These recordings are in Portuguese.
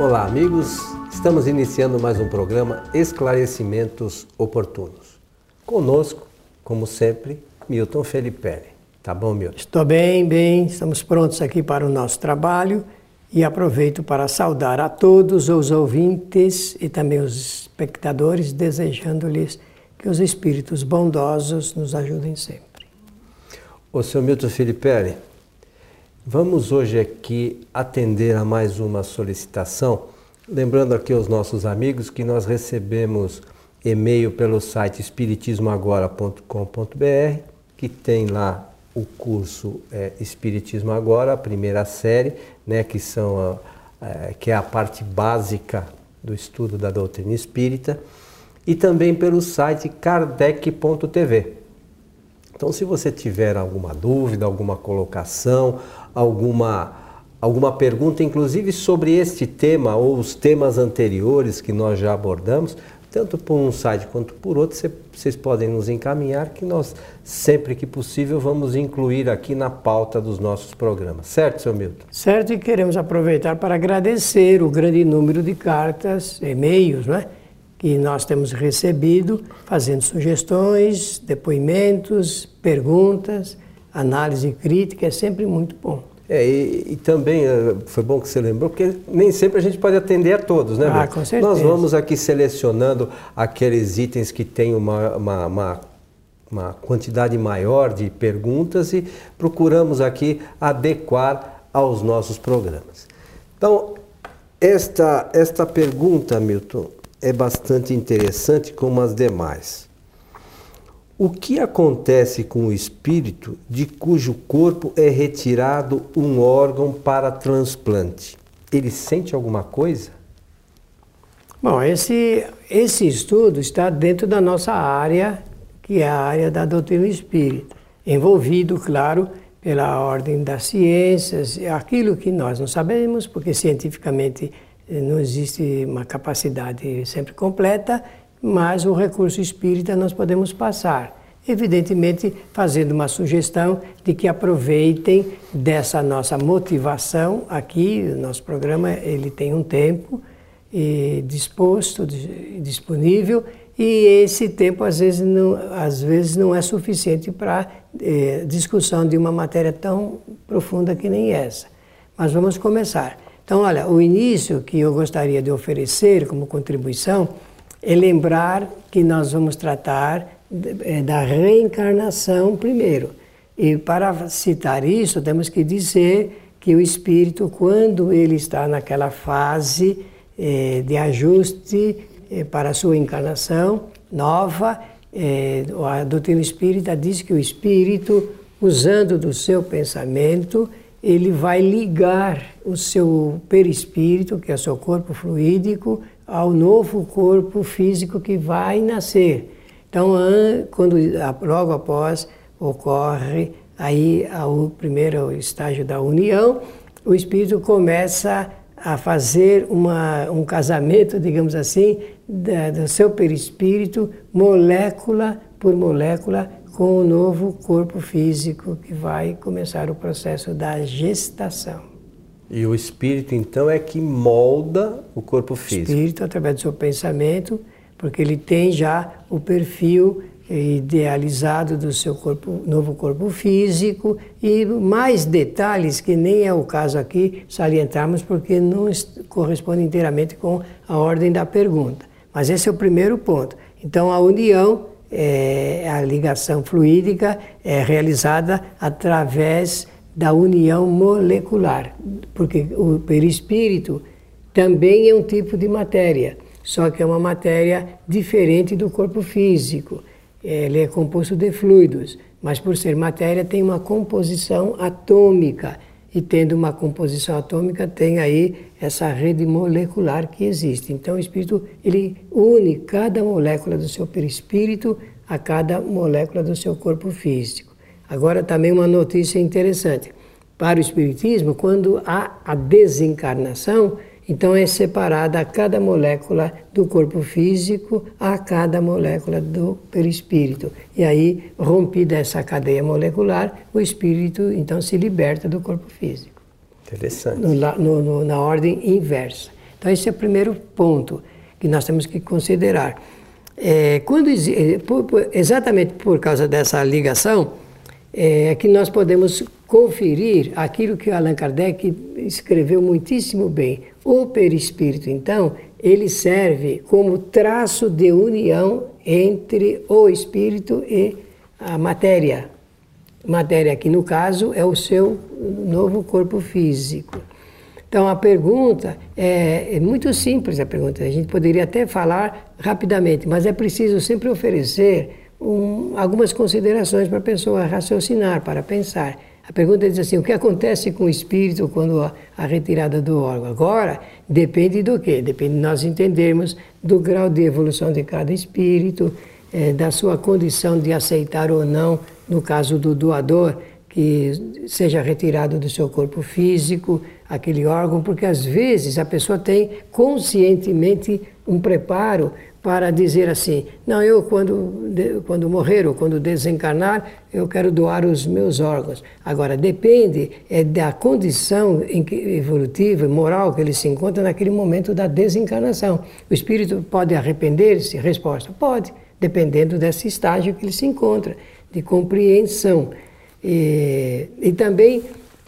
Olá, amigos. Estamos iniciando mais um programa Esclarecimentos Oportunos. Conosco, como sempre, Milton Felipe. Tá bom, Milton? Estou bem, bem. Estamos prontos aqui para o nosso trabalho e aproveito para saudar a todos os ouvintes e também os espectadores, desejando-lhes que os espíritos bondosos nos ajudem sempre. O senhor Milton Felipe, vamos hoje aqui atender a mais uma solicitação, lembrando aqui aos nossos amigos que nós recebemos e-mail pelo site espiritismoagora.com.br, que tem lá o curso é, Espiritismo Agora, a primeira série, né, que, são a, a, que é a parte básica do estudo da doutrina espírita e também pelo site kardec.tv. Então, se você tiver alguma dúvida, alguma colocação, alguma, alguma pergunta, inclusive sobre este tema ou os temas anteriores que nós já abordamos, tanto por um site quanto por outro, vocês podem nos encaminhar que nós, sempre que possível, vamos incluir aqui na pauta dos nossos programas. Certo, seu Milton? Certo, e queremos aproveitar para agradecer o grande número de cartas, e-mails, né? que nós temos recebido, fazendo sugestões, depoimentos, perguntas, análise crítica, é sempre muito bom. É, e, e, também eh, foi bom que você lembrou, porque nem sempre a gente pode atender a todos, né? Ah, com certeza. Nós vamos aqui selecionando aqueles itens que têm uma, uma, uma, uma quantidade maior de perguntas e procuramos aqui adequar aos nossos programas. Então, esta, esta pergunta, Milton, é bastante interessante como as demais. O que acontece com o espírito de cujo corpo é retirado um órgão para transplante? Ele sente alguma coisa? Bom, esse, esse estudo está dentro da nossa área, que é a área da doutrina espírita, envolvido, claro, pela ordem das ciências, aquilo que nós não sabemos, porque cientificamente não existe uma capacidade sempre completa, mas o recurso espírita nós podemos passar. Evidentemente, fazendo uma sugestão de que aproveitem dessa nossa motivação aqui, nosso programa ele tem um tempo e disposto, disponível, e esse tempo às vezes não, às vezes não é suficiente para eh, discussão de uma matéria tão profunda que nem essa. Mas vamos começar. Então, olha, o início que eu gostaria de oferecer como contribuição é lembrar que nós vamos tratar é, da reencarnação primeiro. E para citar isso, temos que dizer que o espírito, quando ele está naquela fase é, de ajuste é, para a sua encarnação nova, a doutrina espírita diz que o espírito, usando do seu pensamento, ele vai ligar o seu perispírito, que é o seu corpo fluídico, ao novo corpo físico que vai nascer. Então, quando logo após ocorre aí o primeiro estágio da união, o espírito começa a fazer uma, um casamento, digamos assim, da, do seu perispírito, molécula por molécula, com o novo corpo físico que vai começar o processo da gestação. E o espírito, então, é que molda o corpo físico? O espírito, através do seu pensamento, porque ele tem já o perfil idealizado do seu corpo, novo corpo físico e mais detalhes que nem é o caso aqui salientarmos porque não corresponde inteiramente com a ordem da pergunta. Mas esse é o primeiro ponto. Então a união é, a ligação fluídica é realizada através da união molecular, porque o perispírito também é um tipo de matéria, só que é uma matéria diferente do corpo físico. Ele é composto de fluidos, mas por ser matéria tem uma composição atômica e tendo uma composição atômica tem aí essa rede molecular que existe. Então o espírito ele une cada molécula do seu perispírito a cada molécula do seu corpo físico. Agora também uma notícia interessante. Para o espiritismo, quando há a desencarnação, então é separada cada molécula do corpo físico a cada molécula do perispírito. E aí, rompida essa cadeia molecular, o espírito então se liberta do corpo físico. Interessante. No, no, no, na ordem inversa. Então, esse é o primeiro ponto que nós temos que considerar. É, quando, é, exatamente por causa dessa ligação, é que nós podemos conferir aquilo que Allan Kardec escreveu muitíssimo bem. O perispírito, então, ele serve como traço de união entre o espírito e a matéria. Matéria que, no caso, é o seu novo corpo físico. Então, a pergunta é, é muito simples, a pergunta. A gente poderia até falar rapidamente, mas é preciso sempre oferecer um, algumas considerações para a pessoa raciocinar, para pensar. A pergunta diz assim: o que acontece com o espírito quando a, a retirada do órgão? Agora, depende do quê? Depende de nós entendermos do grau de evolução de cada espírito, é, da sua condição de aceitar ou não, no caso do doador, que seja retirado do seu corpo físico aquele órgão, porque às vezes a pessoa tem conscientemente um preparo para dizer assim: não, eu quando, quando morrer ou quando desencarnar, eu quero doar os meus órgãos. Agora, depende é, da condição evolutiva, moral que ele se encontra naquele momento da desencarnação. O espírito pode arrepender-se? Resposta: pode, dependendo desse estágio que ele se encontra, de compreensão. E, e também,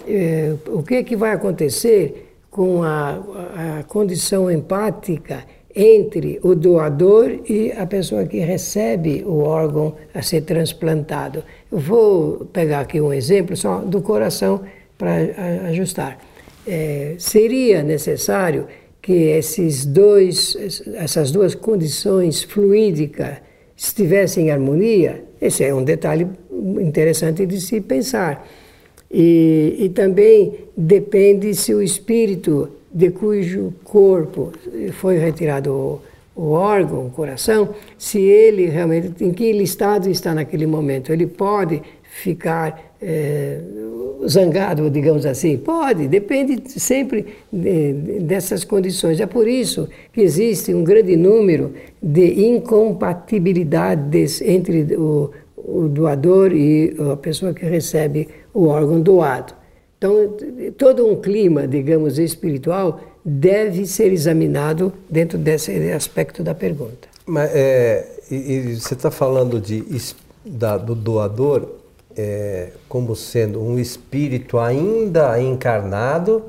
é, o que, é que vai acontecer com a, a condição empática? entre o doador e a pessoa que recebe o órgão a ser transplantado. Eu vou pegar aqui um exemplo só do coração para ajustar. É, seria necessário que esses dois, essas duas condições fluídicas estivessem em harmonia? Esse é um detalhe interessante de se pensar. E, e também depende se o espírito de cujo corpo foi retirado o, o órgão, o coração, se ele realmente, em que estado está naquele momento. Ele pode ficar é, zangado, digamos assim? Pode, depende sempre de, de, dessas condições. É por isso que existe um grande número de incompatibilidades entre o, o doador e a pessoa que recebe o órgão doado. Então, todo um clima, digamos, espiritual deve ser examinado dentro desse aspecto da pergunta. Mas é, e, e você está falando de, da, do doador é, como sendo um espírito ainda encarnado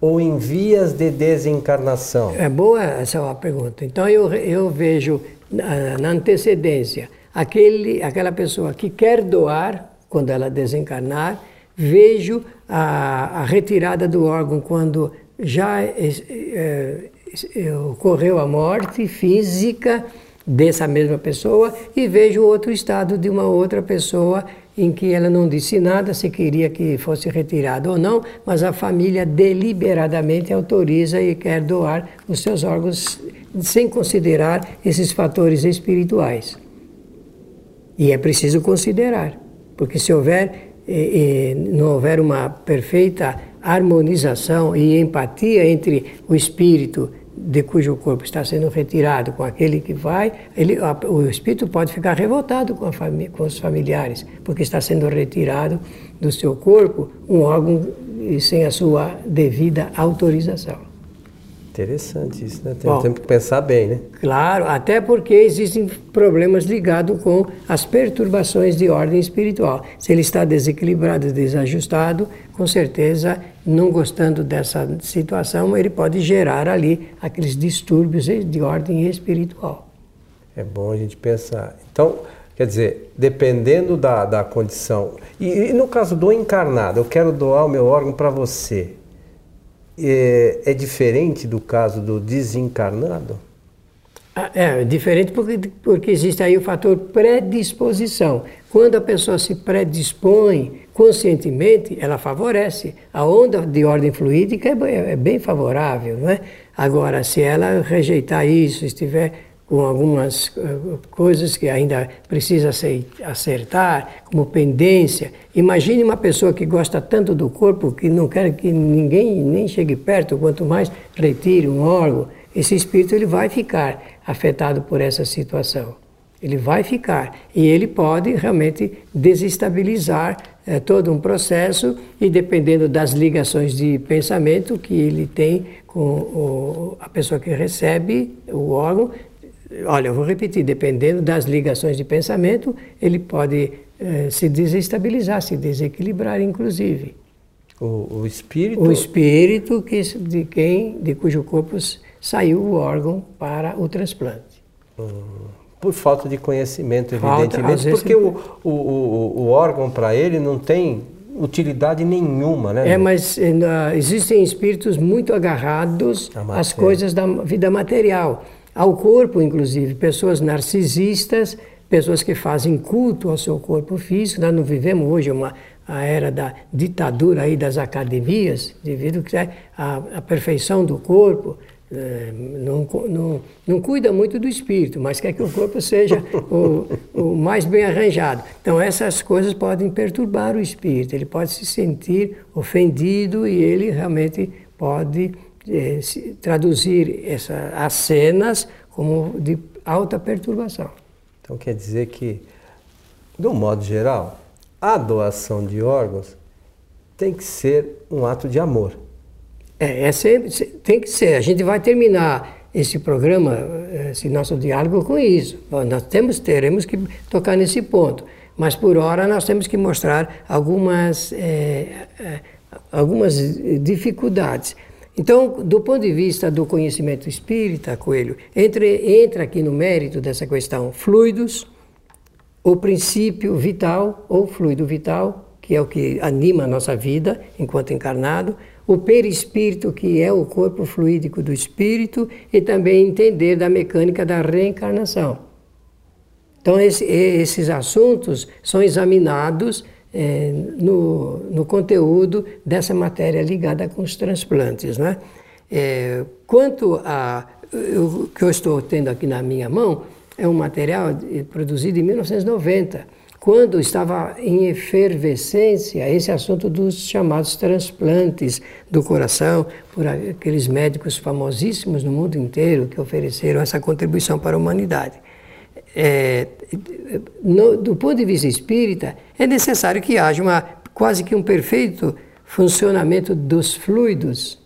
ou em vias de desencarnação? É boa essa pergunta. Então eu, eu vejo na, na antecedência aquele, aquela pessoa que quer doar quando ela desencarnar vejo a, a retirada do órgão quando já é, é, ocorreu a morte física dessa mesma pessoa e vejo outro estado de uma outra pessoa em que ela não disse nada se queria que fosse retirado ou não, mas a família deliberadamente autoriza e quer doar os seus órgãos sem considerar esses fatores espirituais. E é preciso considerar, porque se houver e, não houver uma perfeita harmonização e empatia entre o espírito de cujo corpo está sendo retirado com aquele que vai, ele, o espírito pode ficar revoltado com, com, os familiares, porque está sendo retirado do seu corpo um órgão sem a sua devida autorização. Interessante isso, né? Tem, Bom, temos que pensar bem, né? Claro, até porque existem problemas ligados com as perturbações de ordem espiritual. Se ele está desequilibrado, desajustado, com certeza, não gostando dessa situação, ele pode gerar ali aqueles distúrbios de ordem espiritual. É bom a gente pensar. Então, quer dizer, dependendo da, da condição. E, e no caso do encarnado, eu quero doar o meu órgão para você é, é diferente do caso do desencarnado? Ah, é, diferente porque, porque existe aí o fator predisposição. Quando a pessoa se predispõe conscientemente, ela favorece. A onda de ordem fluídica é, é bem favorável, não é? Agora, se ela rejeitar isso, estiver com algumas eh, coisas que ainda precisa acertar, como pendência. Imagine uma pessoa que gosta tanto do corpo que não quer que ninguém nem chegue perto, quanto mais retire um órgão. Esse espírito ele vai ficar afetado por essa situação. Ele vai ficar e ele pode realmente desestabilizar é todo um processo e dependendo das ligações de pensamento que ele tem com o, a pessoa que recebe o órgão, olha, eu vou repetir, dependendo das ligações de pensamento, ele pode é, se desestabilizar, se desequilibrar, inclusive. O, o espírito? O espírito que, de quem, de cujo corpo saiu o órgão para o transplante. Hum, por falta de conhecimento, falta, evidentemente, porque o, o, o, o órgão para ele não tem utilidade nenhuma, né? É, mas uh, existem espíritos muito agarrados às coisas da vida material, ao corpo, inclusive, pessoas narcisistas, pessoas que fazem culto ao seu corpo físico. Nós não vivemos hoje uma a era da ditadura aí das academias, devido que é a, a perfeição do corpo, é, não, não, não cuida muito do espírito, mas quer que o corpo seja o, o, mais bem arranjado. Então, essas coisas podem perturbar o espírito, ele pode se sentir ofendido e ele realmente pode é, traduzir essa, as cenas como de alta perturbação. Então, quer dizer que, de um modo geral, a doação de órgãos tem que ser um ato de amor. É, é sempre, tem que ser. A gente vai terminar esse programa, esse nosso diálogo com isso. Nós temos, teremos que tocar nesse ponto. Mas por hora nós temos que mostrar algumas, é, algumas dificuldades. Então, do ponto de vista do conhecimento espírita, Coelho, entre, entra aqui no mérito dessa questão fluidos, o princípio vital ou fluido vital, que é o que anima a nossa vida enquanto encarnado, o perispírito, que é o corpo fluídico do espírito, e também entender da mecânica da reencarnação. Então, esse, esses assuntos são examinados é, no, no conteúdo dessa matéria ligada com os transplantes. Né? É, quanto a o que eu estou tendo aqui na minha mão, é um material produzido em 1990, quando estava em efervescência esse assunto dos chamados transplantes do coração, por aqueles médicos famosíssimos no mundo inteiro que ofereceram essa contribuição para a humanidade. É, no, do ponto de vista espírita, é necessário que haja uma, quase que um perfeito funcionamento dos fluidos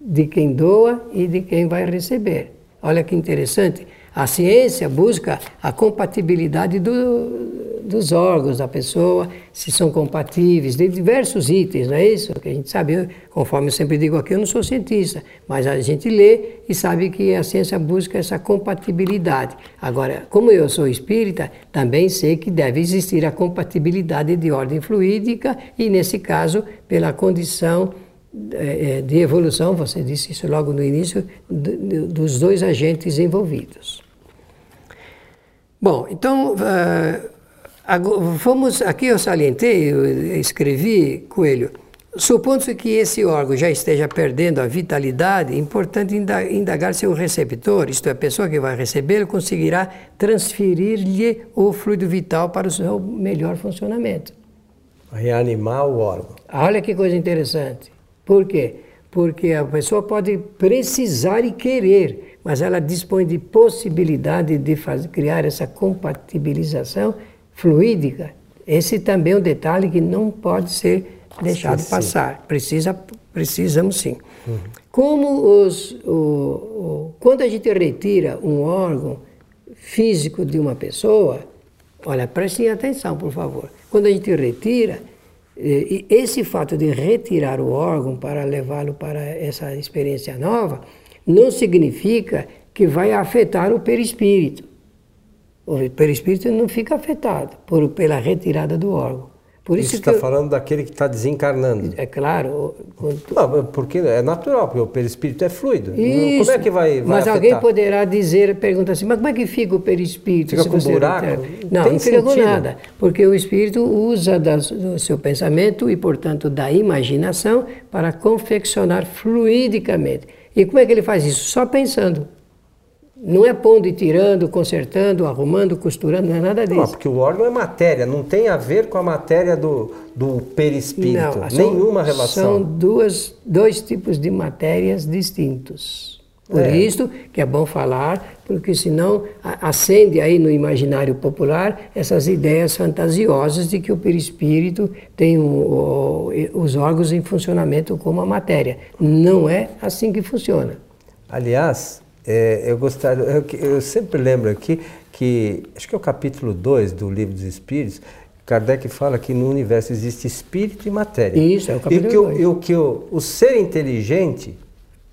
de quem doa e de quem vai receber. Olha que interessante. A ciência busca a compatibilidade do, dos órgãos da pessoa, se são compatíveis, de diversos itens, não é isso? Que a gente sabe, conforme eu sempre digo aqui, eu não sou cientista, mas a gente lê e sabe que a ciência busca essa compatibilidade. Agora, como eu sou espírita, também sei que deve existir a compatibilidade de ordem fluídica e, nesse caso, pela condição eh, eh, de evolução, você disse isso logo no início, dos dois agentes envolvidos. Bom, então, uh, vamos, aqui eu salientei, eu escrevi, Coelho, supondo-se que esse órgão já esteja perdendo a vitalidade, é importante indagar se o receptor, isto é, a pessoa que vai recebê-lo, conseguirá transferir-lhe o fluido vital para o seu melhor funcionamento. Reanimar o órgão. Olha que coisa interessante. Por quê? Porque a pessoa pode precisar e querer, mas ela dispõe de possibilidade de fazer, criar essa compatibilização fluídica. Esse também é um detalhe que não pode ser deixado sim, passar. Sim. Precisa, precisamos sim. Uhum. Como os, o, o, quando a gente retira um órgão físico de uma pessoa, olha, prestem atenção, por favor. Quando a gente retira, esse fato de retirar o órgão para levá-lo para essa experiência nova, não significa que vai afetar o perispírito. O perispírito não fica afetado por, pela retirada do órgão. Por isso, isso está falando daquele que está desencarnando. É claro. Quando... Não, porque é natural, porque o perispírito é fluido. Isso, como é que vai, vai Mas afetar? alguém poderá dizer, pergunta assim, mas como é que fica o perispírito? Fica com buraco? Não, não fica com nada. Porque o espírito usa do seu pensamento e, portanto, da imaginação para confeccionar fluidicamente. E como é que ele faz isso? Só pensando. Não é pondo e tirando, consertando, arrumando, costurando, não é nada disso. Não, porque o órgão é matéria, não tem a ver com a matéria do, do perispírito. Não, Nenhuma relação. São duas, dois tipos de matérias distintos. Por é. isso que é bom falar, porque senão acende aí no imaginário popular essas ideias fantasiosas de que o perispírito tem o, o, os órgãos em funcionamento como a matéria. Não é assim que funciona. Aliás, é, eu gostaria, eu, eu, sempre lembro aqui que, acho que é o capítulo 2 do Livro dos Espíritos, Kardec fala que no universo existe espírito e matéria. Isso, é o capítulo E que, o, e o, que o, o ser inteligente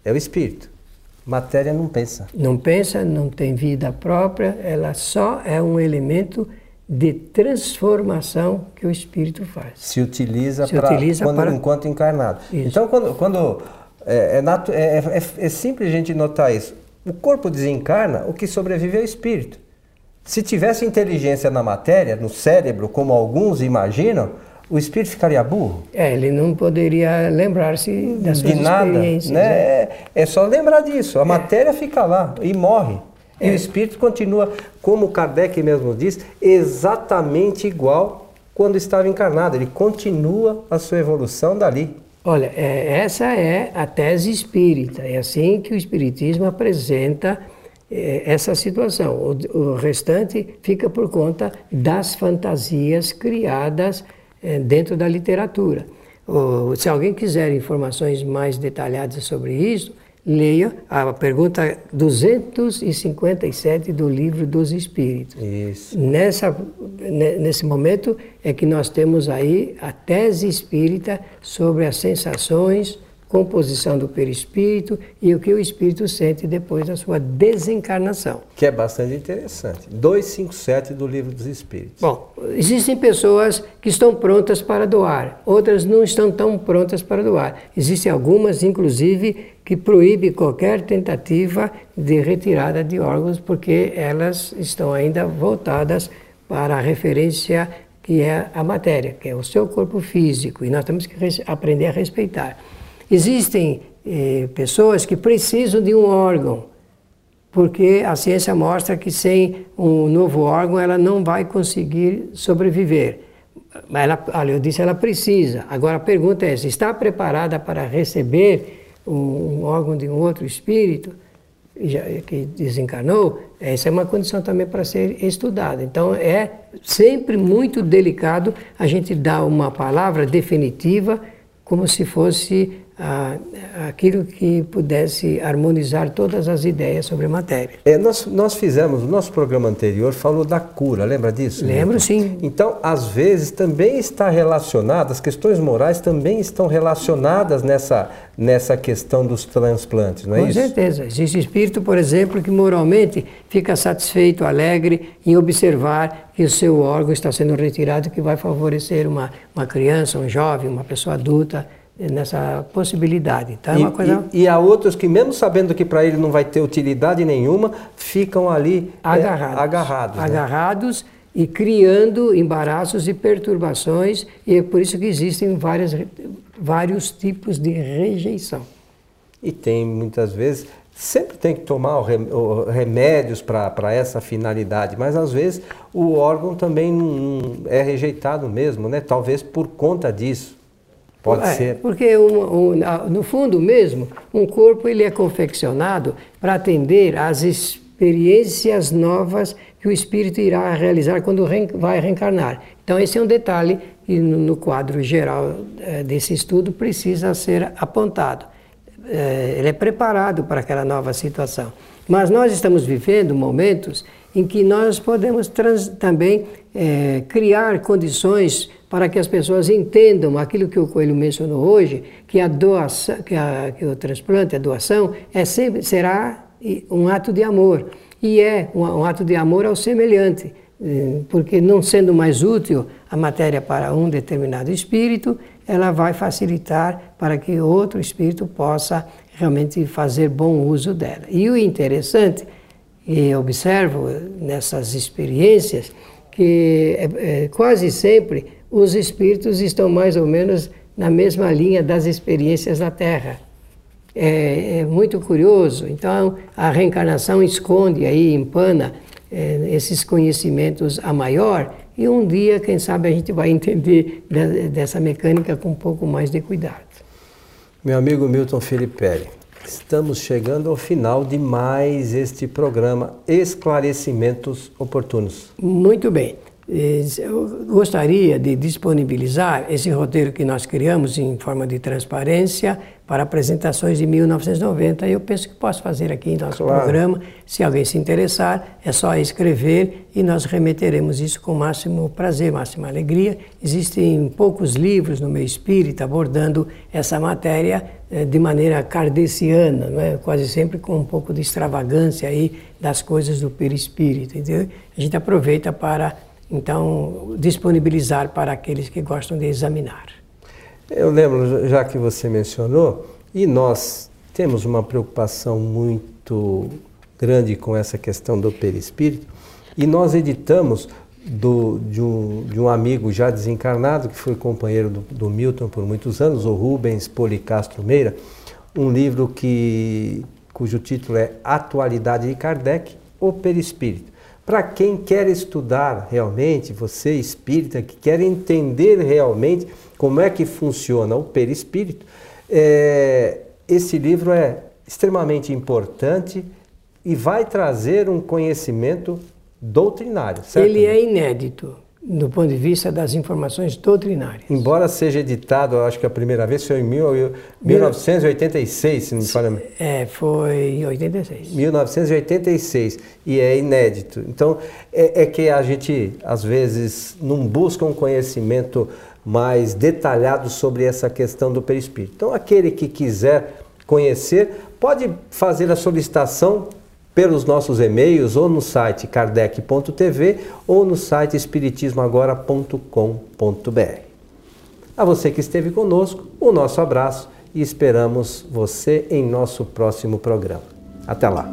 é o espírito. Matéria não pensa. Não pensa, não tem vida própria, ela só é um elemento de transformação que o espírito faz. Se utiliza, Se pra, utiliza quando, para... enquanto encarnado. Isso. Então, quando, quando é, é, é, é, é simples a gente notar isso. O corpo desencarna, o que sobrevive é o espírito. Se tivesse inteligência na matéria, no cérebro, como alguns imaginam, o espírito ficaria burro? É, ele não poderia lembrar-se das suas De nada. Né? É. é só lembrar disso. A é. matéria fica lá e morre. E o é. espírito continua, como Kardec mesmo diz, exatamente igual quando estava encarnado. Ele continua a sua evolução dali. Olha, é, essa é a tese espírita. É assim que o espiritismo apresenta é, essa situação. O, o, restante fica por conta das fantasias criadas é, dentro da literatura. O, se alguém quiser informações mais detalhadas sobre isso, leia a pergunta 257 do livro dos Espíritos. Isso. Nessa, nesse momento é que nós temos aí a tese espírita sobre as sensações, composição do perispírito e o que o espírito sente depois da sua desencarnação. Que é bastante interessante. 257 do Livro dos Espíritos. Bom, existem pessoas que estão prontas para doar, outras não estão tão prontas para doar. Existem algumas, inclusive, que proíbem qualquer tentativa de retirada de órgãos porque elas estão ainda voltadas para a referência que é a matéria, que é o seu corpo físico, e nós temos que aprender a respeitar. Existem eh, pessoas que precisam de um órgão, porque a ciência mostra que sem um novo órgão ela não vai conseguir sobreviver. Ela, olha, eu disse ela precisa. Agora a pergunta é: está preparada para receber um, um órgão de um outro espírito que desencarnou? Essa é uma condição também para ser estudada. Então é sempre muito delicado a gente dar uma palavra definitiva como se fosse aquilo que pudesse harmonizar todas as ideias sobre a matéria. É, nós, nós fizemos, o nosso programa anterior falou da cura, lembra disso? Lembro, sim. Então, às vezes, também está relacionado, as questões morais também estão relacionadas nessa, nessa questão dos transplantes, não é Com isso? Com certeza. Existe espírito, por exemplo, que moralmente fica satisfeito, alegre em observar que o seu órgão está sendo retirado, que vai favorecer uma, uma criança, um jovem, uma pessoa adulta nessa possibilidade. Então, é uma coisa... e, e há outros que, mesmo sabendo que para ele não vai ter utilidade nenhuma, ficam ali agarrados. É, agarrados, né? agarrados e criando embaraços e perturbações, e é por isso que existem várias, vários tipos de rejeição. E tem muitas vezes, sempre tem que tomar remédios para essa finalidade, mas às vezes o órgão também é rejeitado mesmo, né? talvez por conta disso. Pode é, ser. Porque um, um, no fundo mesmo, um corpo ele é confeccionado para atender às experiências novas que o espírito irá realizar quando vai reencarnar. Então esse é um detalhe que no, no quadro geral é, desse estudo precisa ser apontado. É, ele é preparado para aquela nova situação. Mas nós estamos vivendo momentos em que nós podemos trans, também é, criar condições para que as pessoas entendam aquilo que o Coelho mencionou hoje, que a doação, que, a, que o transplante, a doação, é sempre, será um ato de amor. E é um, um ato de amor ao semelhante, eh, porque não sendo mais útil a matéria para um determinado espírito, ela vai facilitar para que outro espírito possa realmente fazer bom uso dela. E o interessante e observo nessas experiências que é, é, quase sempre os espíritos estão mais ou menos na mesma linha das experiências da Terra. É, é muito curioso. Então, a reencarnação esconde aí, empana é, esses conhecimentos a maior e um dia, quem sabe, a gente vai entender dessa mecânica com um pouco mais de cuidado. Meu amigo Milton Felipe Estamos chegando ao final de mais este programa Esclarecimentos Oportunos. Muito bem. Eu gostaria de disponibilizar esse roteiro que nós criamos em forma de transparência para apresentações de 1990. Eu penso que posso fazer aqui em nosso claro. programa. Se alguém se interessar, é só escrever e nós remeteremos isso com máximo prazer, máxima alegria. Existem poucos livros no meu espírito abordando essa matéria eh, de maneira kardeciana, não é? quase sempre com um pouco de extravagância aí das coisas do perispírito. Entendeu? A gente aproveita para então disponibilizar para aqueles que gostam de examinar. Eu lembro, já que você mencionou, e nós temos uma preocupação muito grande com essa questão do perispírito, e nós editamos do, de, um, de, um, amigo já desencarnado, que foi companheiro do, do, Milton por muitos anos, o Rubens Policastro Meira, um livro que, cujo título é Atualidade de Kardec, o Perispírito. Para quem quer estudar realmente, você espírita, que quer entender realmente como é que funciona o perispírito, é, esse livro é extremamente importante e vai trazer um conhecimento doutrinário. Certo? Ele é inédito do ponto de vista das informações doutrinárias. Embora seja editado, acho que a primeira vez foi em mil, 1986, se não me falha. É, foi em 86. 1986 e é inédito. Então é, é, que a gente às vezes não busca um conhecimento mais detalhado sobre essa questão do perispírito. Então aquele que quiser conhecer pode fazer a solicitação pelos nossos e-mails ou no site kardec.tv ou no site espiritismoagora.com.br. A você que esteve conosco, o nosso abraço e esperamos você em nosso próximo programa. Até lá!